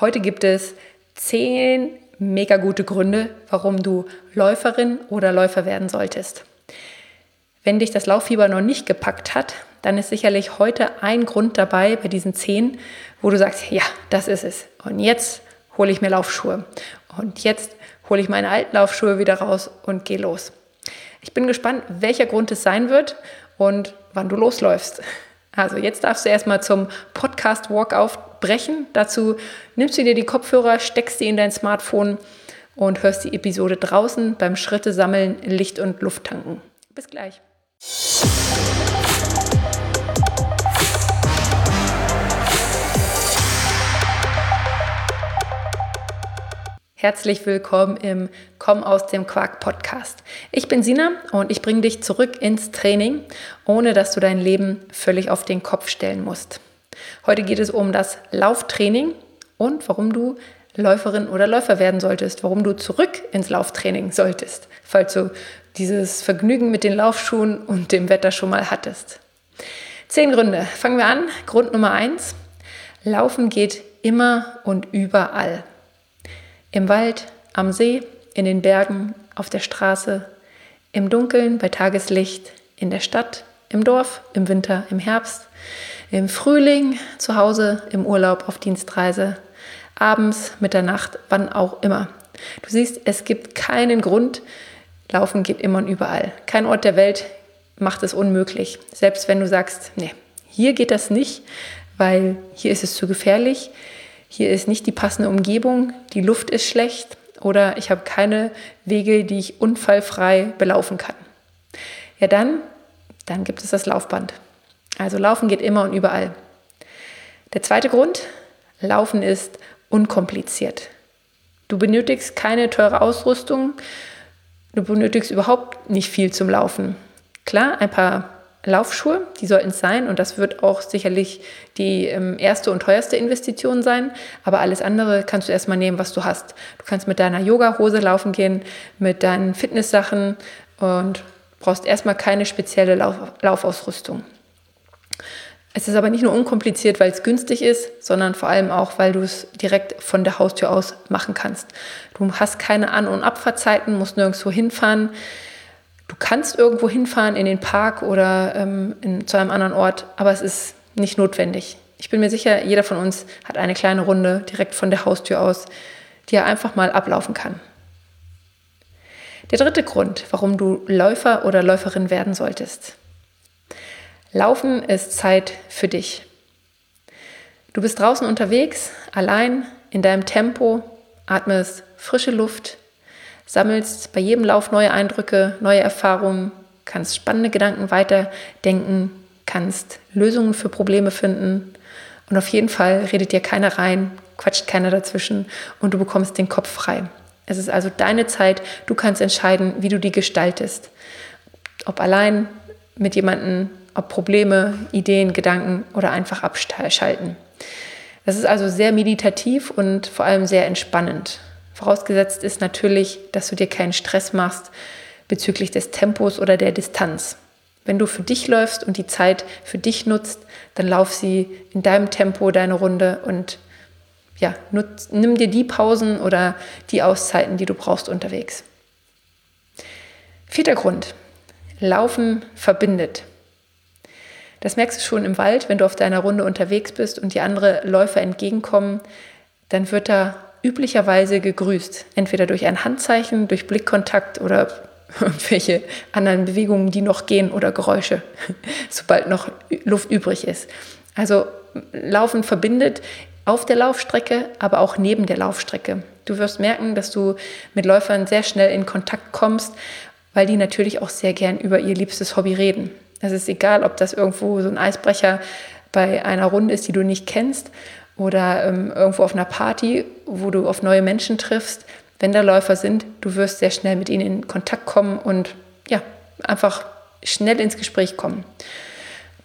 Heute gibt es zehn mega gute Gründe, warum du Läuferin oder Läufer werden solltest. Wenn dich das Lauffieber noch nicht gepackt hat, dann ist sicherlich heute ein Grund dabei bei diesen zehn, wo du sagst, ja, das ist es. Und jetzt hole ich mir Laufschuhe. Und jetzt hole ich meine alten Laufschuhe wieder raus und gehe los. Ich bin gespannt, welcher Grund es sein wird und wann du losläufst. Also jetzt darfst du erstmal zum Podcast Walkout brechen. Dazu nimmst du dir die Kopfhörer, steckst sie in dein Smartphone und hörst die Episode draußen beim Schritte sammeln, Licht und Luft tanken. Bis gleich. Herzlich willkommen im Komm aus dem Quark Podcast. Ich bin Sina und ich bringe dich zurück ins Training, ohne dass du dein Leben völlig auf den Kopf stellen musst. Heute geht es um das Lauftraining und warum du Läuferin oder Läufer werden solltest, warum du zurück ins Lauftraining solltest, falls du dieses Vergnügen mit den Laufschuhen und dem Wetter schon mal hattest. Zehn Gründe. Fangen wir an. Grund Nummer eins. Laufen geht immer und überall. Im Wald, am See, in den Bergen, auf der Straße, im Dunkeln, bei Tageslicht, in der Stadt, im Dorf, im Winter, im Herbst, im Frühling, zu Hause, im Urlaub, auf Dienstreise, abends, Mitternacht, wann auch immer. Du siehst, es gibt keinen Grund. Laufen geht immer und überall. Kein Ort der Welt macht es unmöglich. Selbst wenn du sagst, nee, hier geht das nicht, weil hier ist es zu gefährlich, hier ist nicht die passende Umgebung, die Luft ist schlecht oder ich habe keine Wege, die ich unfallfrei belaufen kann. Ja, dann, dann gibt es das Laufband. Also Laufen geht immer und überall. Der zweite Grund, Laufen ist unkompliziert. Du benötigst keine teure Ausrüstung, du benötigst überhaupt nicht viel zum Laufen. Klar, ein paar Laufschuhe, die sollten es sein und das wird auch sicherlich die ähm, erste und teuerste Investition sein, aber alles andere kannst du erstmal nehmen, was du hast. Du kannst mit deiner Yoga-Hose laufen gehen, mit deinen Fitnesssachen und brauchst erstmal keine spezielle Lauf Laufausrüstung. Es ist aber nicht nur unkompliziert, weil es günstig ist, sondern vor allem auch, weil du es direkt von der Haustür aus machen kannst. Du hast keine An- und Abfahrtzeiten, musst nirgendwo hinfahren. Du kannst irgendwo hinfahren in den Park oder ähm, in, zu einem anderen Ort, aber es ist nicht notwendig. Ich bin mir sicher, jeder von uns hat eine kleine Runde direkt von der Haustür aus, die er einfach mal ablaufen kann. Der dritte Grund, warum du Läufer oder Läuferin werden solltest. Laufen ist Zeit für dich. Du bist draußen unterwegs, allein, in deinem Tempo, atmest frische Luft, sammelst bei jedem Lauf neue Eindrücke, neue Erfahrungen, kannst spannende Gedanken weiterdenken, kannst Lösungen für Probleme finden und auf jeden Fall redet dir keiner rein, quatscht keiner dazwischen und du bekommst den Kopf frei. Es ist also deine Zeit, du kannst entscheiden, wie du die gestaltest. Ob allein mit jemandem, ob Probleme, Ideen, Gedanken oder einfach abschalten. Das ist also sehr meditativ und vor allem sehr entspannend. Vorausgesetzt ist natürlich, dass du dir keinen Stress machst bezüglich des Tempos oder der Distanz. Wenn du für dich läufst und die Zeit für dich nutzt, dann lauf sie in deinem Tempo deine Runde und ja, nutz, nimm dir die Pausen oder die Auszeiten, die du brauchst unterwegs. Vierter Grund. Laufen verbindet. Das merkst du schon im Wald, wenn du auf deiner Runde unterwegs bist und die andere Läufer entgegenkommen, dann wird da üblicherweise gegrüßt. Entweder durch ein Handzeichen, durch Blickkontakt oder irgendwelche anderen Bewegungen, die noch gehen oder Geräusche, sobald noch Luft übrig ist. Also Laufen verbindet auf der Laufstrecke, aber auch neben der Laufstrecke. Du wirst merken, dass du mit Läufern sehr schnell in Kontakt kommst, weil die natürlich auch sehr gern über ihr liebstes Hobby reden. Es ist egal, ob das irgendwo so ein Eisbrecher bei einer Runde ist, die du nicht kennst, oder ähm, irgendwo auf einer Party, wo du auf neue Menschen triffst, wenn da Läufer sind, du wirst sehr schnell mit ihnen in Kontakt kommen und ja, einfach schnell ins Gespräch kommen.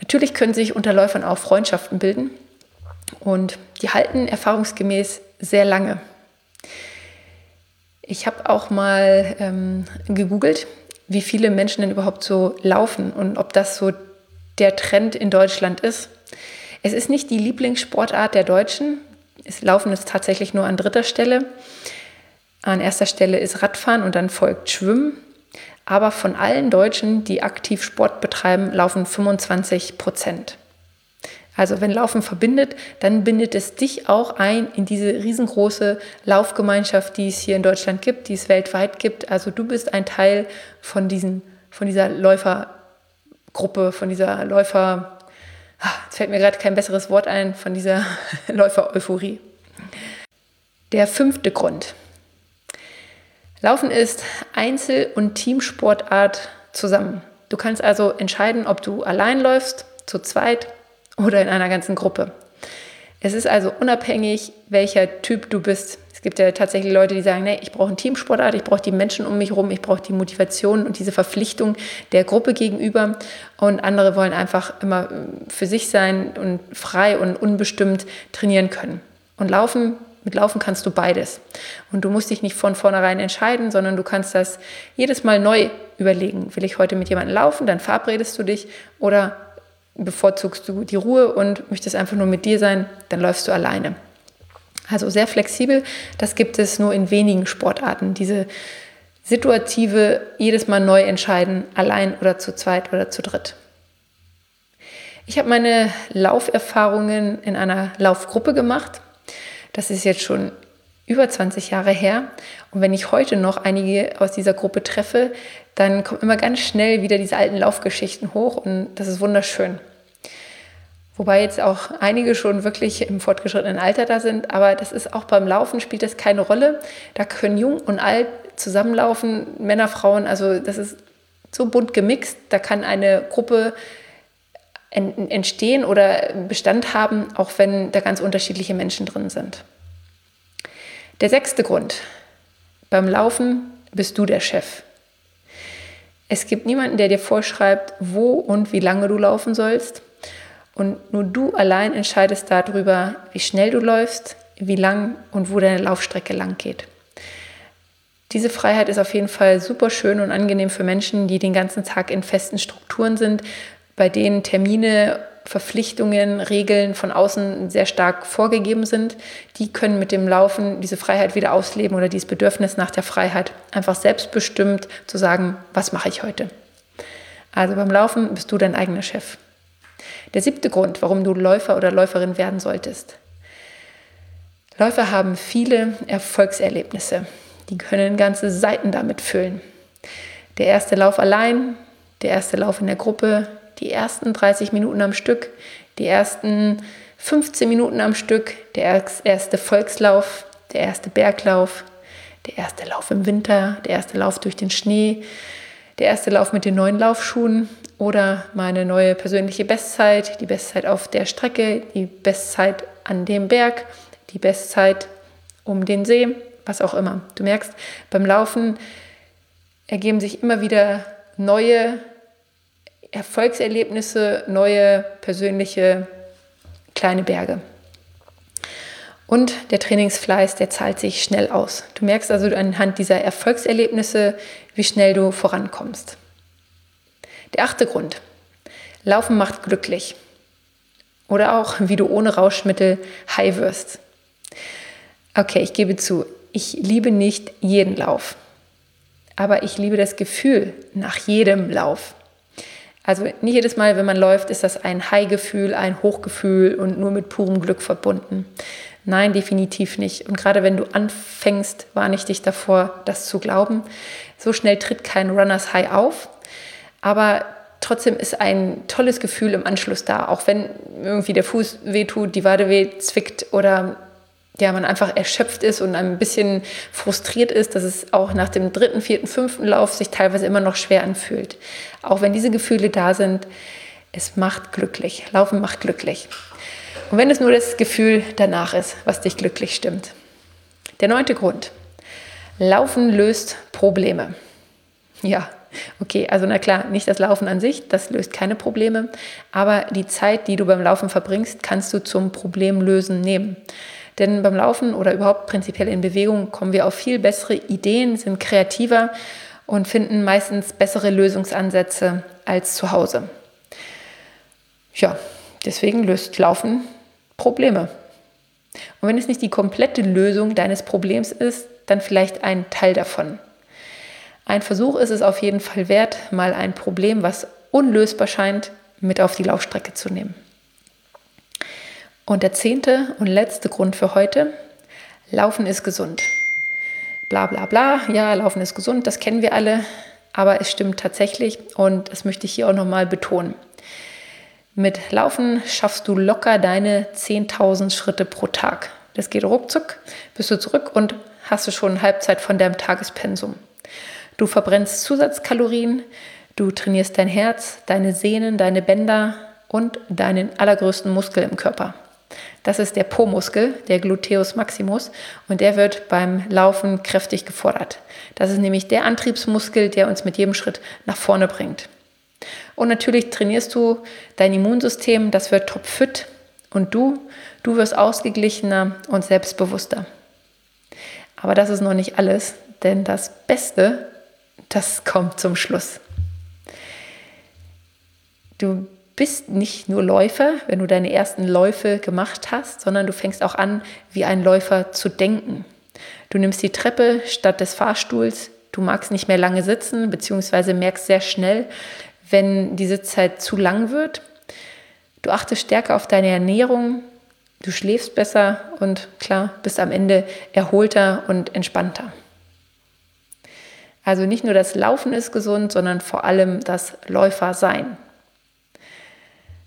Natürlich können sich unter Läufern auch Freundschaften bilden und die halten erfahrungsgemäß sehr lange. Ich habe auch mal ähm, gegoogelt, wie viele Menschen denn überhaupt so laufen und ob das so der Trend in Deutschland ist. Es ist nicht die Lieblingssportart der Deutschen. Ist Laufen ist tatsächlich nur an dritter Stelle. An erster Stelle ist Radfahren und dann folgt Schwimmen. Aber von allen Deutschen, die aktiv Sport betreiben, laufen 25 Prozent. Also wenn Laufen verbindet, dann bindet es dich auch ein in diese riesengroße Laufgemeinschaft, die es hier in Deutschland gibt, die es weltweit gibt. Also du bist ein Teil von, diesen, von dieser Läufergruppe, von dieser Läufer, jetzt fällt mir gerade kein besseres Wort ein, von dieser Läufer-Euphorie. Der fünfte Grund. Laufen ist Einzel- und Teamsportart zusammen. Du kannst also entscheiden, ob du allein läufst, zu zweit oder in einer ganzen Gruppe. Es ist also unabhängig, welcher Typ du bist. Es gibt ja tatsächlich Leute, die sagen, nee, ich brauche einen Teamsportart, ich brauche die Menschen um mich herum, ich brauche die Motivation und diese Verpflichtung der Gruppe gegenüber. Und andere wollen einfach immer äh, für sich sein und frei und unbestimmt trainieren können. Und Laufen, mit Laufen kannst du beides. Und du musst dich nicht von vornherein entscheiden, sondern du kannst das jedes Mal neu überlegen. Will ich heute mit jemandem laufen, dann verabredest du dich oder bevorzugst du die Ruhe und möchtest einfach nur mit dir sein, dann läufst du alleine. Also sehr flexibel. Das gibt es nur in wenigen Sportarten. Diese situative, jedes Mal neu entscheiden, allein oder zu zweit oder zu dritt. Ich habe meine Lauferfahrungen in einer Laufgruppe gemacht. Das ist jetzt schon über 20 Jahre her. Und wenn ich heute noch einige aus dieser Gruppe treffe, dann kommen immer ganz schnell wieder diese alten Laufgeschichten hoch und das ist wunderschön. Wobei jetzt auch einige schon wirklich im fortgeschrittenen Alter da sind, aber das ist auch beim Laufen spielt das keine Rolle. Da können jung und alt zusammenlaufen, Männer, Frauen, also das ist so bunt gemixt, da kann eine Gruppe entstehen oder Bestand haben, auch wenn da ganz unterschiedliche Menschen drin sind. Der sechste Grund. Beim Laufen bist du der Chef. Es gibt niemanden, der dir vorschreibt, wo und wie lange du laufen sollst. Und nur du allein entscheidest darüber, wie schnell du läufst, wie lang und wo deine Laufstrecke lang geht. Diese Freiheit ist auf jeden Fall super schön und angenehm für Menschen, die den ganzen Tag in festen Strukturen sind, bei denen Termine, Verpflichtungen, Regeln von außen sehr stark vorgegeben sind. Die können mit dem Laufen diese Freiheit wieder ausleben oder dieses Bedürfnis nach der Freiheit einfach selbstbestimmt zu sagen, was mache ich heute. Also beim Laufen bist du dein eigener Chef. Der siebte Grund, warum du Läufer oder Läuferin werden solltest. Läufer haben viele Erfolgserlebnisse. Die können ganze Seiten damit füllen. Der erste Lauf allein, der erste Lauf in der Gruppe, die ersten 30 Minuten am Stück, die ersten 15 Minuten am Stück, der erste Volkslauf, der erste Berglauf, der erste Lauf im Winter, der erste Lauf durch den Schnee, der erste Lauf mit den neuen Laufschuhen oder meine neue persönliche Bestzeit, die Bestzeit auf der Strecke, die Bestzeit an dem Berg, die Bestzeit um den See, was auch immer. Du merkst, beim Laufen ergeben sich immer wieder neue Erfolgserlebnisse, neue persönliche kleine Berge. Und der Trainingsfleiß, der zahlt sich schnell aus. Du merkst also anhand dieser Erfolgserlebnisse, wie schnell du vorankommst. Der achte Grund. Laufen macht glücklich. Oder auch, wie du ohne Rauschmittel high wirst. Okay, ich gebe zu, ich liebe nicht jeden Lauf. Aber ich liebe das Gefühl nach jedem Lauf. Also nicht jedes Mal, wenn man läuft, ist das ein High-Gefühl, ein Hochgefühl und nur mit purem Glück verbunden. Nein, definitiv nicht. Und gerade wenn du anfängst, warne ich dich davor, das zu glauben. So schnell tritt kein Runners High auf. Aber trotzdem ist ein tolles Gefühl im Anschluss da, auch wenn irgendwie der Fuß wehtut, die Wade weh zwickt oder ja, man einfach erschöpft ist und ein bisschen frustriert ist, dass es auch nach dem dritten, vierten, fünften Lauf sich teilweise immer noch schwer anfühlt. Auch wenn diese Gefühle da sind, es macht glücklich. Laufen macht glücklich. Und wenn es nur das Gefühl danach ist, was dich glücklich stimmt. Der neunte Grund. Laufen löst Probleme. Ja, okay, also na klar, nicht das Laufen an sich, das löst keine Probleme, aber die Zeit, die du beim Laufen verbringst, kannst du zum Problemlösen nehmen. Denn beim Laufen oder überhaupt prinzipiell in Bewegung kommen wir auf viel bessere Ideen, sind kreativer und finden meistens bessere Lösungsansätze als zu Hause. Ja, deswegen löst Laufen Probleme. Und wenn es nicht die komplette Lösung deines Problems ist, dann vielleicht ein Teil davon. Ein Versuch ist es auf jeden Fall wert, mal ein Problem, was unlösbar scheint, mit auf die Laufstrecke zu nehmen. Und der zehnte und letzte Grund für heute, Laufen ist gesund. Bla bla bla, ja, Laufen ist gesund, das kennen wir alle, aber es stimmt tatsächlich und das möchte ich hier auch nochmal betonen. Mit Laufen schaffst du locker deine 10.000 Schritte pro Tag. Das geht ruckzuck, bist du zurück und hast du schon Halbzeit von deinem Tagespensum. Du verbrennst Zusatzkalorien, du trainierst dein Herz, deine Sehnen, deine Bänder und deinen allergrößten Muskel im Körper. Das ist der Po-Muskel, der Gluteus maximus, und der wird beim Laufen kräftig gefordert. Das ist nämlich der Antriebsmuskel, der uns mit jedem Schritt nach vorne bringt. Und natürlich trainierst du dein Immunsystem, das wird topfit und du, du wirst ausgeglichener und selbstbewusster. Aber das ist noch nicht alles, denn das Beste das kommt zum Schluss. Du bist nicht nur Läufer, wenn du deine ersten Läufe gemacht hast, sondern du fängst auch an, wie ein Läufer zu denken. Du nimmst die Treppe statt des Fahrstuhls, du magst nicht mehr lange sitzen, beziehungsweise merkst sehr schnell, wenn die Sitzzeit zu lang wird. Du achtest stärker auf deine Ernährung, du schläfst besser und klar, bist am Ende erholter und entspannter. Also nicht nur das Laufen ist gesund, sondern vor allem das Läufersein.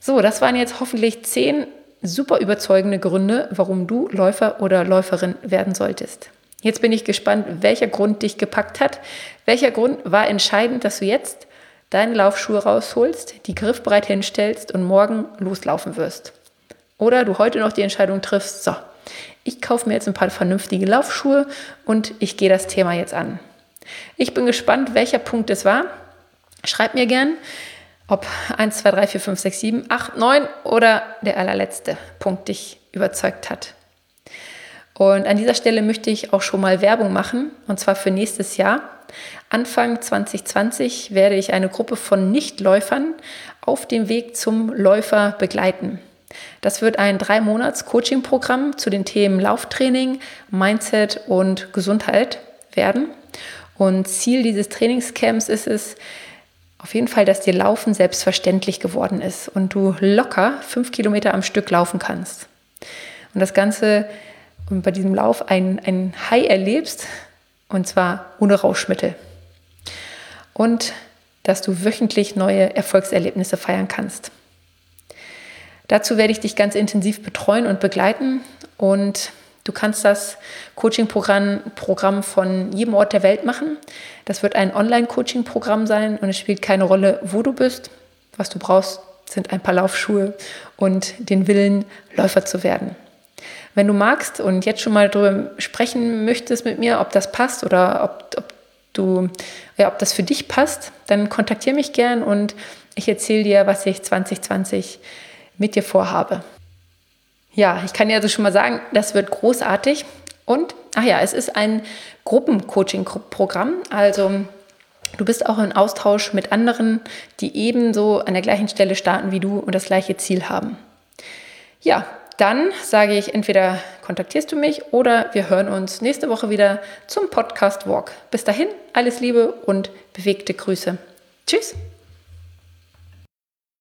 So, das waren jetzt hoffentlich zehn super überzeugende Gründe, warum du Läufer oder Läuferin werden solltest. Jetzt bin ich gespannt, welcher Grund dich gepackt hat. Welcher Grund war entscheidend, dass du jetzt deine Laufschuhe rausholst, die griffbereit hinstellst und morgen loslaufen wirst. Oder du heute noch die Entscheidung triffst, so, ich kaufe mir jetzt ein paar vernünftige Laufschuhe und ich gehe das Thema jetzt an. Ich bin gespannt, welcher Punkt es war. Schreib mir gern, ob 1, 2, 3, 4, 5, 6, 7, 8, 9 oder der allerletzte Punkt dich überzeugt hat. Und an dieser Stelle möchte ich auch schon mal Werbung machen, und zwar für nächstes Jahr. Anfang 2020 werde ich eine Gruppe von Nichtläufern auf dem Weg zum Läufer begleiten. Das wird ein drei Monats Coaching-Programm zu den Themen Lauftraining, Mindset und Gesundheit werden. Und Ziel dieses Trainingscamps ist es, auf jeden Fall, dass dir Laufen selbstverständlich geworden ist und du locker fünf Kilometer am Stück laufen kannst. Und das Ganze und bei diesem Lauf ein, ein High erlebst und zwar ohne Rauschmittel. Und dass du wöchentlich neue Erfolgserlebnisse feiern kannst. Dazu werde ich dich ganz intensiv betreuen und begleiten und Du kannst das Coaching-Programm Programm von jedem Ort der Welt machen. Das wird ein Online-Coaching-Programm sein und es spielt keine Rolle, wo du bist. Was du brauchst, sind ein paar Laufschuhe und den Willen, Läufer zu werden. Wenn du magst und jetzt schon mal darüber sprechen möchtest mit mir, ob das passt oder ob, ob du, ja, ob das für dich passt, dann kontaktiere mich gern und ich erzähle dir, was ich 2020 mit dir vorhabe. Ja, ich kann dir also schon mal sagen, das wird großartig. Und, ach ja, es ist ein Gruppencoaching-Programm. Also du bist auch in Austausch mit anderen, die ebenso an der gleichen Stelle starten wie du und das gleiche Ziel haben. Ja, dann sage ich entweder kontaktierst du mich oder wir hören uns nächste Woche wieder zum Podcast Walk. Bis dahin, alles Liebe und bewegte Grüße. Tschüss.